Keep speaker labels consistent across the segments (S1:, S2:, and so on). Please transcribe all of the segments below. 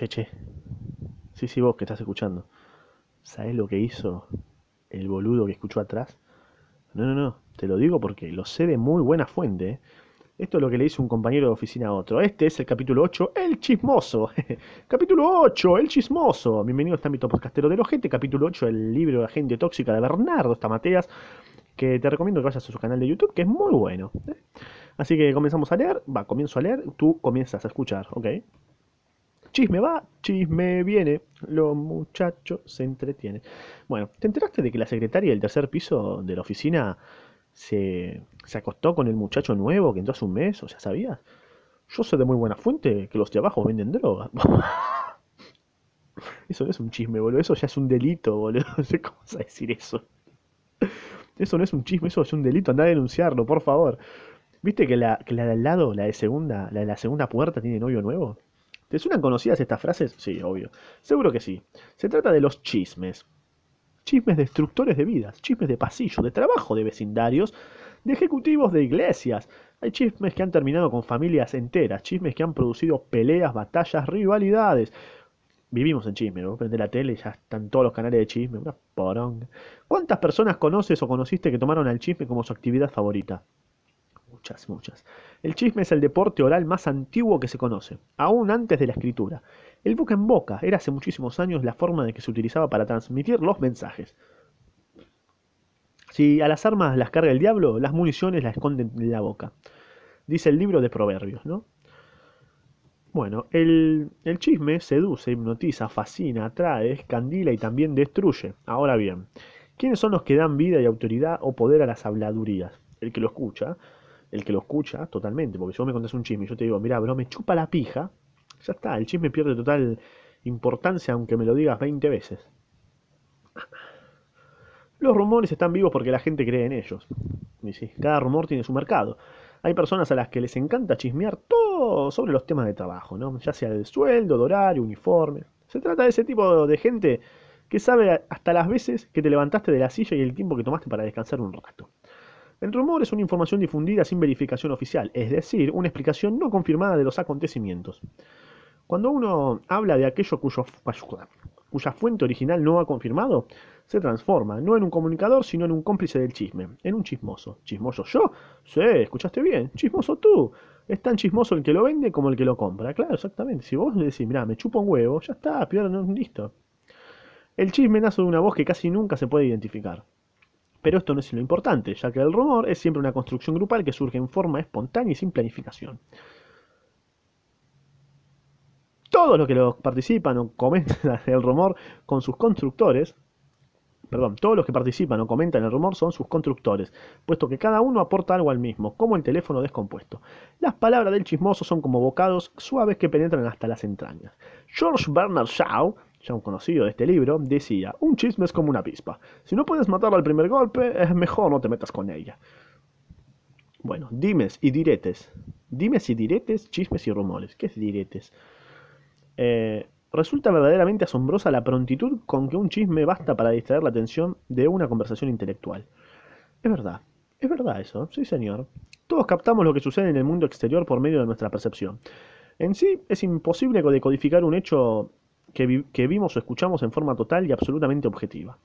S1: Che, che. Sí, sí, vos que estás escuchando. ¿Sabés lo que hizo el boludo que escuchó atrás? No, no, no. Te lo digo porque lo sé de muy buena fuente. ¿eh? Esto es lo que le hizo un compañero de oficina a otro. Este es el capítulo 8, El Chismoso. capítulo 8, El Chismoso. Bienvenido a este ámbito podcastero del ojete. Capítulo 8, el libro de Agente Tóxica de Bernardo Stamateas. Que te recomiendo que vayas a su canal de YouTube, que es muy bueno. ¿eh? Así que comenzamos a leer. Va, comienzo a leer. Tú comienzas a escuchar, ¿ok? Chisme va, chisme viene, los muchachos se entretienen. Bueno, ¿te enteraste de que la secretaria del tercer piso de la oficina se, se acostó con el muchacho nuevo que entró hace un mes? O sea, ¿sabías? Yo sé de muy buena fuente que los de abajo venden droga. Eso no es un chisme, boludo. Eso ya es un delito, boludo. No sé cómo vas a decir eso. Eso no es un chisme, eso es un delito. Anda a denunciarlo, por favor. ¿Viste que la, que la de al lado, la de segunda, la de la segunda puerta tiene novio nuevo? ¿Te suenan conocidas estas frases? Sí, obvio. Seguro que sí. Se trata de los chismes. Chismes destructores de vidas, chismes de pasillo, de trabajo de vecindarios, de ejecutivos de iglesias. Hay chismes que han terminado con familias enteras, chismes que han producido peleas, batallas, rivalidades. Vivimos en chisme, ¿no? Prende la tele ya están todos los canales de chisme, una poronga. ¿Cuántas personas conoces o conociste que tomaron al chisme como su actividad favorita? Muchas, muchas. El chisme es el deporte oral más antiguo que se conoce, aún antes de la escritura. El boca en boca era hace muchísimos años la forma de que se utilizaba para transmitir los mensajes. Si a las armas las carga el diablo, las municiones las esconden en la boca. Dice el libro de Proverbios, ¿no? Bueno, el, el chisme seduce, hipnotiza, fascina, atrae, escandila y también destruye. Ahora bien, ¿quiénes son los que dan vida y autoridad o poder a las habladurías? El que lo escucha, el que lo escucha totalmente, porque si vos me contás un chisme y yo te digo, mira, bro, me chupa la pija, ya está, el chisme pierde total importancia aunque me lo digas 20 veces. Los rumores están vivos porque la gente cree en ellos. Y sí, cada rumor tiene su mercado. Hay personas a las que les encanta chismear todo sobre los temas de trabajo, ¿no? ya sea de sueldo, de horario, uniforme. Se trata de ese tipo de gente que sabe hasta las veces que te levantaste de la silla y el tiempo que tomaste para descansar un rato. El rumor es una información difundida sin verificación oficial, es decir, una explicación no confirmada de los acontecimientos. Cuando uno habla de aquello cuyo, cuya fuente original no ha confirmado, se transforma, no en un comunicador, sino en un cómplice del chisme, en un chismoso. ¿Chismoso yo? Sí, escuchaste bien. Chismoso tú. Es tan chismoso el que lo vende como el que lo compra. Claro, exactamente. Si vos le decís, mirá, me chupo un huevo, ya está, pierdo, listo. El chisme nace de una voz que casi nunca se puede identificar. Pero esto no es lo importante, ya que el rumor es siempre una construcción grupal que surge en forma espontánea y sin planificación. Todos los que lo participan o comentan el rumor con sus constructores, perdón, todos los que participan o comentan el rumor son sus constructores, puesto que cada uno aporta algo al mismo, como el teléfono descompuesto. Las palabras del chismoso son como bocados suaves que penetran hasta las entrañas. George Bernard Shaw ya un conocido de este libro, decía, un chisme es como una avispa. Si no puedes matarla al primer golpe, es mejor no te metas con ella. Bueno, dimes y diretes. Dimes y diretes, chismes y rumores. ¿Qué es diretes? Eh, resulta verdaderamente asombrosa la prontitud con que un chisme basta para distraer la atención de una conversación intelectual. Es verdad, es verdad eso, sí señor. Todos captamos lo que sucede en el mundo exterior por medio de nuestra percepción. En sí, es imposible decodificar un hecho que, vimos o escuchamos en forma total y absolutamente objetiva.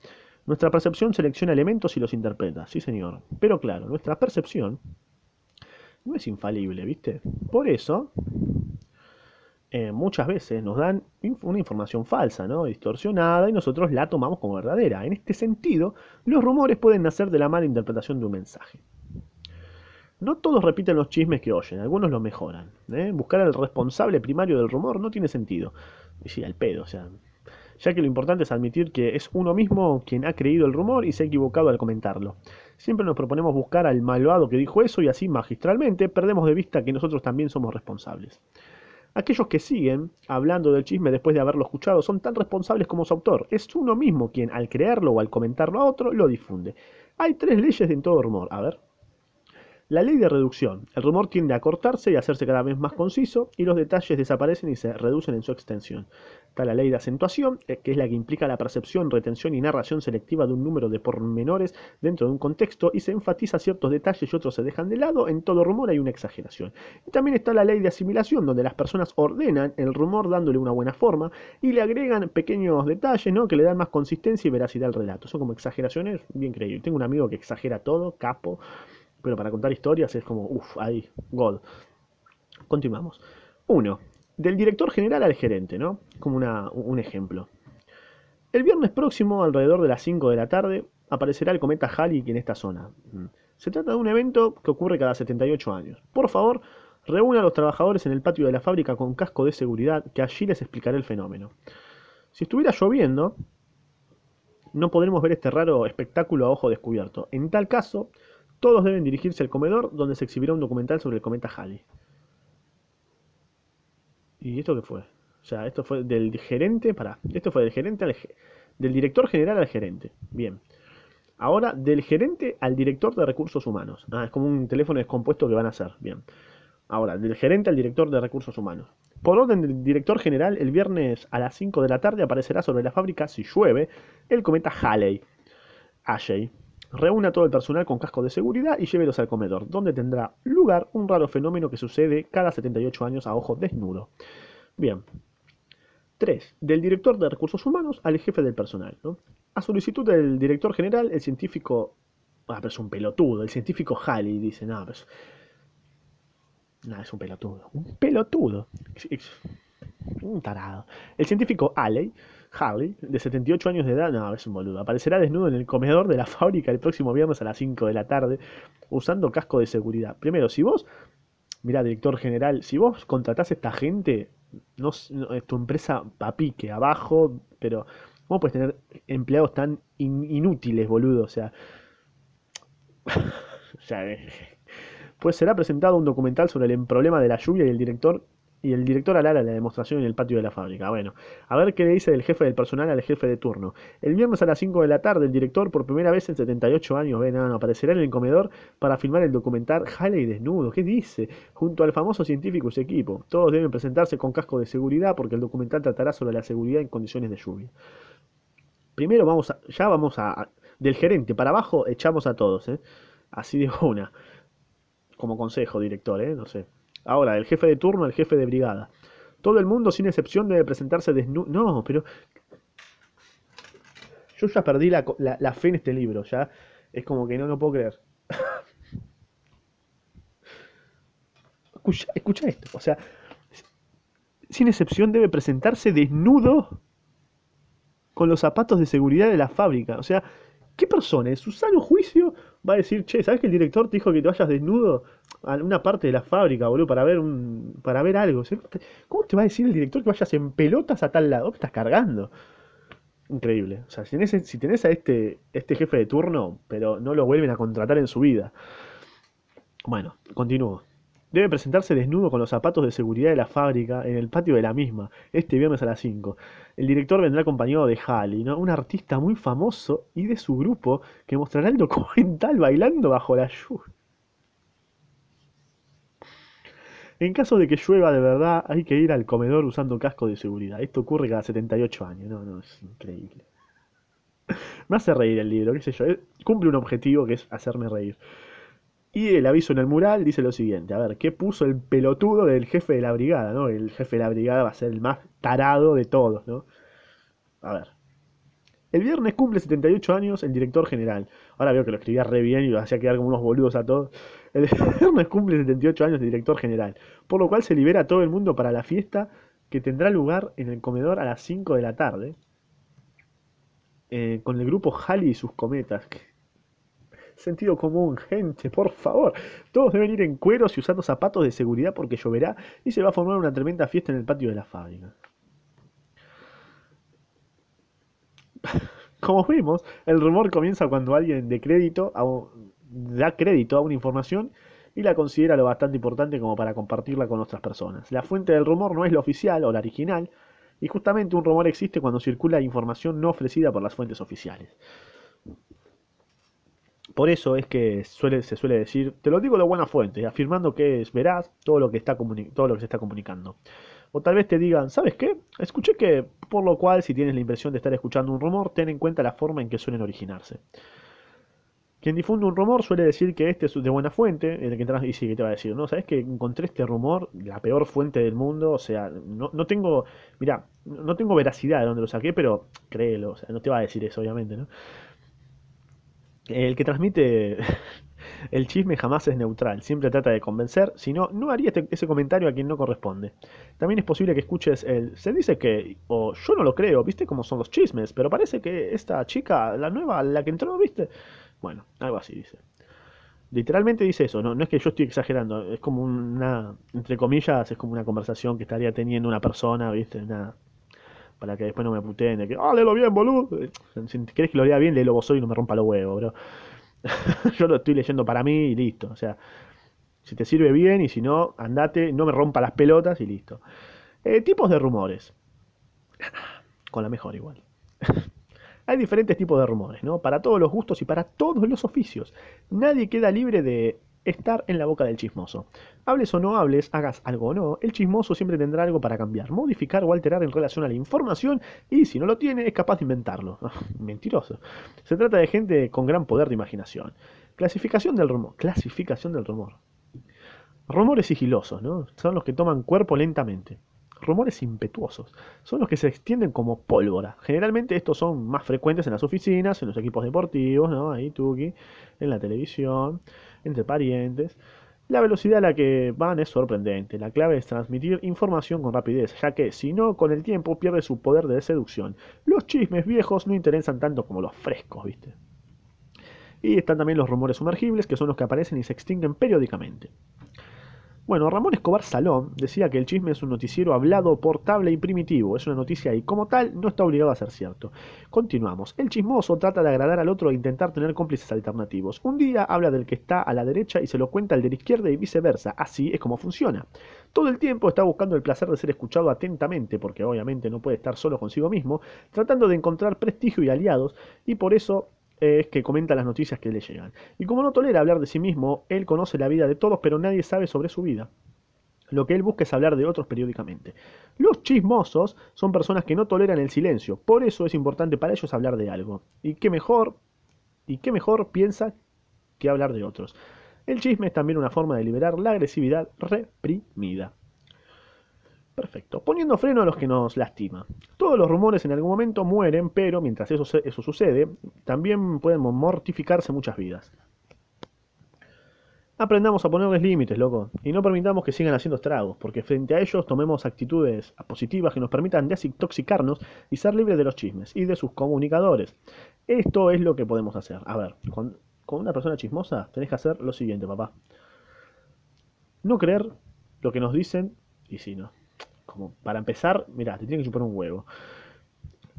S1: Nuestra percepción selecciona elementos y los interpreta, sí señor. Pero claro, nuestra percepción no es infalible, ¿viste? Por eso, eh, muchas veces nos dan una información falsa, ¿no? Distorsionada y nosotros la tomamos como verdadera. En este sentido, los rumores pueden nacer de la mala interpretación de un mensaje. No todos repiten los chismes que oyen, algunos los mejoran. ¿eh? Buscar al responsable primario del rumor no tiene sentido. Sí, al pedo, o sea. Ya que lo importante es admitir que es uno mismo quien ha creído el rumor y se ha equivocado al comentarlo. Siempre nos proponemos buscar al malvado que dijo eso y así magistralmente perdemos de vista que nosotros también somos responsables. Aquellos que siguen hablando del chisme después de haberlo escuchado son tan responsables como su autor. Es uno mismo quien al creerlo o al comentarlo a otro lo difunde. Hay tres leyes en todo rumor. A ver. La ley de reducción. El rumor tiende a cortarse y a hacerse cada vez más conciso y los detalles desaparecen y se reducen en su extensión. Está la ley de acentuación, eh, que es la que implica la percepción, retención y narración selectiva de un número de pormenores dentro de un contexto y se enfatiza ciertos detalles y otros se dejan de lado. En todo rumor hay una exageración. Y también está la ley de asimilación, donde las personas ordenan el rumor dándole una buena forma y le agregan pequeños detalles ¿no? que le dan más consistencia y veracidad al relato. Son como exageraciones bien creíbles. Tengo un amigo que exagera todo, capo, pero para contar historias es como, uff, ahí, God. Continuamos. 1 del director general al gerente, ¿no? Como un ejemplo. El viernes próximo, alrededor de las 5 de la tarde, aparecerá el cometa Halley en esta zona. Mm. Se trata de un evento que ocurre cada 78 años. Por favor, reúna a los trabajadores en el patio de la fábrica con casco de seguridad, que allí les explicaré el fenómeno. Si estuviera lloviendo, no podremos ver este raro espectáculo a ojo descubierto. En tal caso, todos deben dirigirse al comedor donde se exhibirá un documental sobre el cometa Halley. ¿Y esto qué fue? O sea, esto fue del gerente, para, esto fue del gerente al del director general al gerente. Bien. Ahora, del gerente al director de recursos humanos. Ah, es como un teléfono descompuesto que van a hacer. Bien. Ahora, del gerente al director de recursos humanos. Por orden del director general, el viernes a las 5 de la tarde aparecerá sobre la fábrica, si llueve, el cometa Halley. Ashley. Reúna a todo el personal con casco de seguridad y llévelos al comedor, donde tendrá lugar un raro fenómeno que sucede cada 78 años a ojo desnudo. Bien. 3. Del director de recursos humanos al jefe del personal. A solicitud del director general, el científico... Ah, pero es un pelotudo. El científico Halley dice, no, pero es... No, es un pelotudo. Un pelotudo. Un tarado. El científico Alley Harley, de 78 años de edad, no, es un boludo, aparecerá desnudo en el comedor de la fábrica el próximo viernes a las 5 de la tarde, usando casco de seguridad. Primero, si vos, mira, director general, si vos contratás a esta gente, no, tu empresa a pique, abajo, pero ¿cómo puedes tener empleados tan inútiles, boludo? O sea, o sea, eh, pues será presentado un documental sobre el problema de la lluvia y el director y el director alara la demostración en el patio de la fábrica. Bueno, a ver qué le dice el jefe del personal al jefe de turno. El viernes a las 5 de la tarde, el director, por primera vez en 78 años, ven, no, aparecerá en el comedor para filmar el documental Halley desnudo. ¿Qué dice? Junto al famoso científico y su equipo. Todos deben presentarse con casco de seguridad porque el documental tratará sobre la seguridad en condiciones de lluvia. Primero vamos a, ya vamos a, del gerente para abajo echamos a todos, ¿eh? Así de una. Como consejo, director, ¿eh? No sé. Ahora, el jefe de turno, el jefe de brigada. Todo el mundo, sin excepción, debe presentarse desnudo. No, pero. Yo ya perdí la, fe en este libro, ya. Es como que no lo puedo creer. escucha, escucha esto. O sea, sin excepción debe presentarse desnudo con los zapatos de seguridad de la fábrica. O sea, ¿qué persona en su sano juicio va a decir, che, ¿sabes que el director te dijo que te vayas desnudo una parte de la fábrica, boludo, para ver un, para ver algo? ¿Cómo te va a decir el director que vayas en pelotas a tal lado? ¿Qué estás cargando? Increíble. O sea, si tenés, si a este, este jefe de turno, pero no lo vuelven a contratar en su vida. Bueno, continúo. Debe presentarse desnudo con los zapatos de seguridad de la fábrica en el patio de la misma, este viernes a las 5. El director vendrá acompañado de Halley, ¿no? un artista muy famoso y de su grupo que mostrará el documental bailando bajo la lluvia. En caso de que llueva de verdad, hay que ir al comedor usando casco de seguridad. Esto ocurre cada 78 años, no, no, es increíble. Me hace reír el libro, qué sé yo. Eh, cumple un objetivo que es hacerme reír. Y el aviso en el mural dice lo siguiente, a ver, ¿qué puso el pelotudo del jefe de la brigada? ¿no? El jefe de la brigada va a ser el más tarado de todos, ¿no? A ver. El viernes cumple 78 años el director general. Ahora veo que lo escribía re bien y lo hacía quedar como unos boludos a todos. El viernes cumple 78 años el director general, por lo cual se libera a todo el mundo para la fiesta que tendrá lugar en el comedor a las 5 de la tarde. Eh, con el grupo Halley y sus cometas. Sentido común, gente, por favor. Todos deben ir en cueros y usando zapatos de seguridad porque lloverá y se va a formar una tremenda fiesta en el patio de la fábrica. Como vimos, el rumor comienza cuando alguien de crédito da crédito a una información y la considera lo bastante importante como para compartirla con otras personas. La fuente del rumor no es la oficial o la original, y justamente un rumor existe cuando circula información no ofrecida por las fuentes oficiales. Por eso es que suele, se suele decir, te lo digo de buena fuente, afirmando que es veraz todo lo que, está todo lo que se está comunicando. O tal vez te digan, ¿sabes qué? Escuché que por lo cual si tienes la impresión de estar escuchando un rumor, ten en cuenta la forma en que suelen originarse. Quien difunde un rumor suele decir que este es de buena fuente, el que y sí, te va a decir, no, sabes que encontré este rumor, la peor fuente del mundo, o sea, no, no tengo, mira, no tengo veracidad de dónde lo saqué, pero créelo, o sea, no te va a decir eso, obviamente, ¿no? El que transmite el chisme jamás es neutral, siempre trata de convencer, si no, no haría este- ese comentario a quien no corresponde. También es posible que escuches el, se dice que, o yo no lo creo, viste cómo son los chismes, pero parece que esta chica, la nueva, la que entró, viste, bueno, algo así dice. Literalmente dice eso, no, no es que yo estoy exagerando, es como una, entre comillas, es como una conversación que estaría teniendo una persona, viste, nada, para que después no me puteen de que, ah, léelo bien, boludo. Si querés que lo lea bien, léelo vos solo y no me rompa los huevos, bro. Yo lo estoy leyendo para mí y listo. O sea, si te sirve bien y si no, andate, no me rompa las pelotas y listo. Eh, tipos de rumores. Con la mejor igual. Hay diferentes tipos de rumores, ¿no? Para todos los gustos y para todos los oficios. Nadie queda libre de estar en la boca del chismoso. Hables o no hables, hagas algo o no, el chismoso siempre tendrá algo para cambiar, modificar o alterar en relación a la información y si no lo tiene es capaz de inventarlo. Mentiroso. Se trata de gente con gran poder de imaginación. Clasificación del rumor. Clasificación del rumor. Rumores sigilosos, ¿no? Son los que toman cuerpo lentamente. Rumores impetuosos. Son los que se extienden como pólvora. Generalmente estos son más frecuentes en las oficinas, en los equipos deportivos, ¿no? Ahí, tuki, en la televisión, entre parientes. La velocidad a la que van es sorprendente. La clave es transmitir información con rapidez, ya que si no, con el tiempo pierde su poder de seducción. Los chismes viejos no interesan tanto como los frescos, ¿viste? Y están también los rumores sumergibles, que son los que aparecen y se extinguen periódicamente. Bueno, Ramón Escobar Salón decía que el chisme es un noticiero hablado, portable y primitivo. Es una noticia y como tal no está obligado a ser cierto. Continuamos. El chismoso trata de agradar al otro e intentar tener cómplices alternativos. Un día habla del que está a la derecha y se lo cuenta al de la izquierda y viceversa. Así es como funciona. Todo el tiempo está buscando el placer de ser escuchado atentamente, porque obviamente no puede estar solo consigo mismo, tratando de encontrar prestigio y aliados, y por eso es que comenta las noticias que le llegan. Y como no tolera hablar de sí mismo, él conoce la vida de todos, pero nadie sabe sobre su vida. Lo que él busca es hablar de otros periódicamente. Los chismosos son personas que no toleran el silencio, por eso es importante para ellos hablar de algo. Y qué mejor, y qué mejor piensa que hablar de otros. El chisme es también una forma de liberar la agresividad reprimida. Perfecto. Poniendo freno a los que nos lastima. Todos los rumores en algún momento mueren, pero mientras eso, eso sucede, también pueden mortificarse muchas vidas. Aprendamos a ponerles límites, loco, y no permitamos que sigan haciendo estragos, porque frente a ellos tomemos actitudes positivas que nos permitan desintoxicarnos y ser libres de los chismes y de sus comunicadores. Esto es lo que podemos hacer. A ver, con, con una persona chismosa tenés que hacer lo siguiente, papá. No creer lo que nos dicen, y si no. Como para empezar, mira, te tienen que chupar un huevo.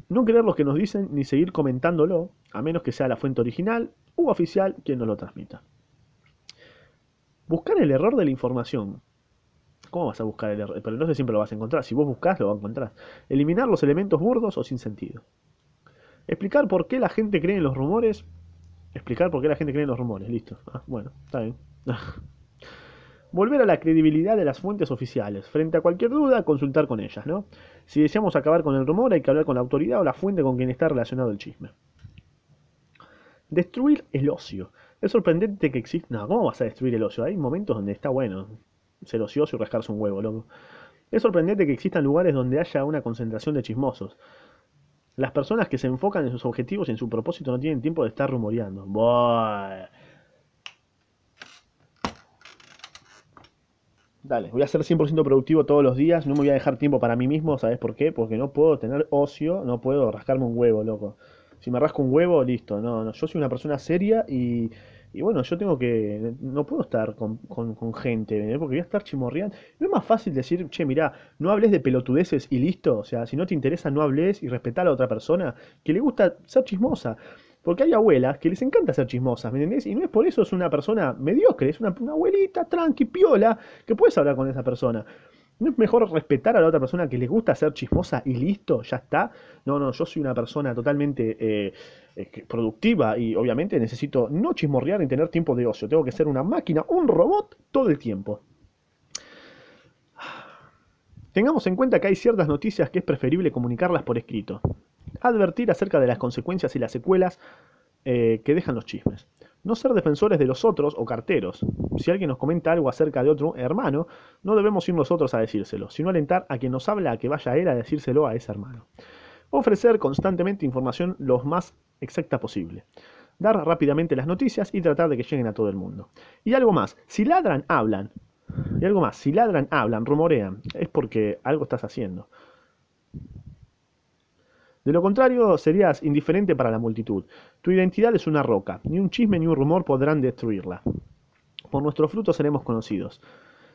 S1: No creer lo que nos dicen ni seguir comentándolo, a menos que sea la fuente original u oficial quien nos lo transmita. Buscar el error de la información. ¿Cómo vas a buscar el error? Pero no sé siempre lo vas a encontrar. Si vos buscás, lo vas a encontrar. Eliminar los elementos burdos o sin sentido. Explicar por qué la gente cree en los rumores. Explicar por qué la gente cree en los rumores. Listo. Ah, bueno, está bien. Volver a la credibilidad de las fuentes oficiales. Frente a cualquier duda, consultar con ellas, ¿no? Si deseamos acabar con el rumor, hay que hablar con la autoridad o la fuente con quien está relacionado el chisme. Destruir el ocio. Es sorprendente que exista... No, ¿cómo vas a destruir el ocio? Hay momentos donde está bueno ser ocioso y rascarse un huevo, loco. Es sorprendente que existan lugares donde haya una concentración de chismosos. Las personas que se enfocan en sus objetivos y en su propósito no tienen tiempo de estar rumoreando. Dale, voy a ser 100% productivo todos los días, no me voy a dejar tiempo para mí mismo, ¿sabes por qué? Porque no puedo tener ocio, no puedo rascarme un huevo, loco. Si me rasco un huevo, listo, no, no, yo soy una persona seria y, y bueno, yo tengo que, no puedo estar con, con- con gente, ¿eh? porque voy a estar chimorreando. ¿No es más fácil decir, che, mirá, no hables de pelotudeces y listo? O sea, si no te interesa, no hables y respetá a la otra persona que le gusta ser chismosa. Porque hay abuelas que les encanta ser chismosas, ¿me entendés? Y no es por eso es una persona mediocre, es una, abuelita tranqui, piola, que puedes hablar con esa persona. ¿No es mejor respetar a la otra persona que le gusta ser chismosa y listo, ya está? No, no, yo soy una persona totalmente eh, productiva y obviamente necesito no chismorrear ni tener tiempo de ocio. Tengo que ser una máquina, un robot todo el tiempo. Tengamos en cuenta que hay ciertas noticias que es preferible comunicarlas por escrito. Advertir acerca de las consecuencias y las secuelas eh, que dejan los chismes. No ser defensores de los otros o carteros. Si alguien nos comenta algo acerca de otro hermano, no debemos ir nosotros a decírselo, sino alentar a quien nos habla a que vaya él a decírselo a ese hermano. Ofrecer constantemente información lo más exacta posible. Dar rápidamente las noticias y tratar de que lleguen a todo el mundo. Y algo más, si ladran, hablan. Y algo más, si ladran, hablan, rumorean, es porque algo estás haciendo. De lo contrario, serías indiferente para la multitud. Tu identidad es una roca, ni un chisme ni un rumor podrán destruirla. Por nuestros frutos seremos conocidos.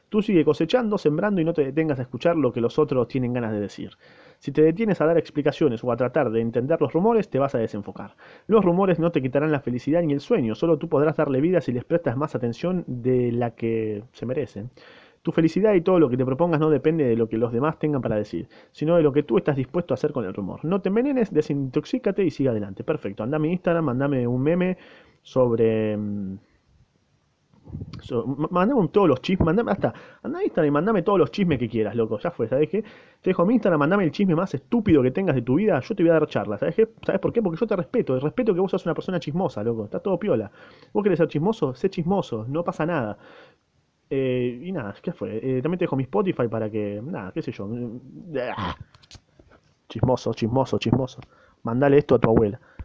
S1: Tú sigue cosechando, sembrando y no te detengas a escuchar lo que los otros tienen ganas de decir. Si te detienes a dar explicaciones o a tratar de entender los rumores, te vas a desenfocar. Los rumores no te quitarán la felicidad ni el sueño, solo tú podrás darle vida si les prestas más atención de la que se merecen. Tu felicidad y todo lo que te propongas no depende de lo que los demás tengan para decir, sino de lo que tú estás dispuesto a hacer con el rumor. No te envenenes, desintoxícate y sigue adelante. Perfecto. Andame mi Instagram, mandame un meme sobre... Mm, so, mandame todos los chismes, mandame hasta, anda a Instagram y mandame todos los chismes que quieras, loco, ya fue, ¿sabes qué? Te dejo mi Instagram, mandame el chisme más estúpido que tengas de tu vida, yo te voy a dar charla, ¿sabes qué? ¿Sabes por qué? Porque yo te respeto, respeto que vos sos una persona chismosa, loco, está todo piola. Vos querés ser chismoso, sé chismoso, no pasa nada. Eh, y nada, ¿qué fue? Eh, también te dejo mi Spotify para que, nada, qué sé yo. Chismoso, chismoso, chismoso. Mandale esto a tu abuela.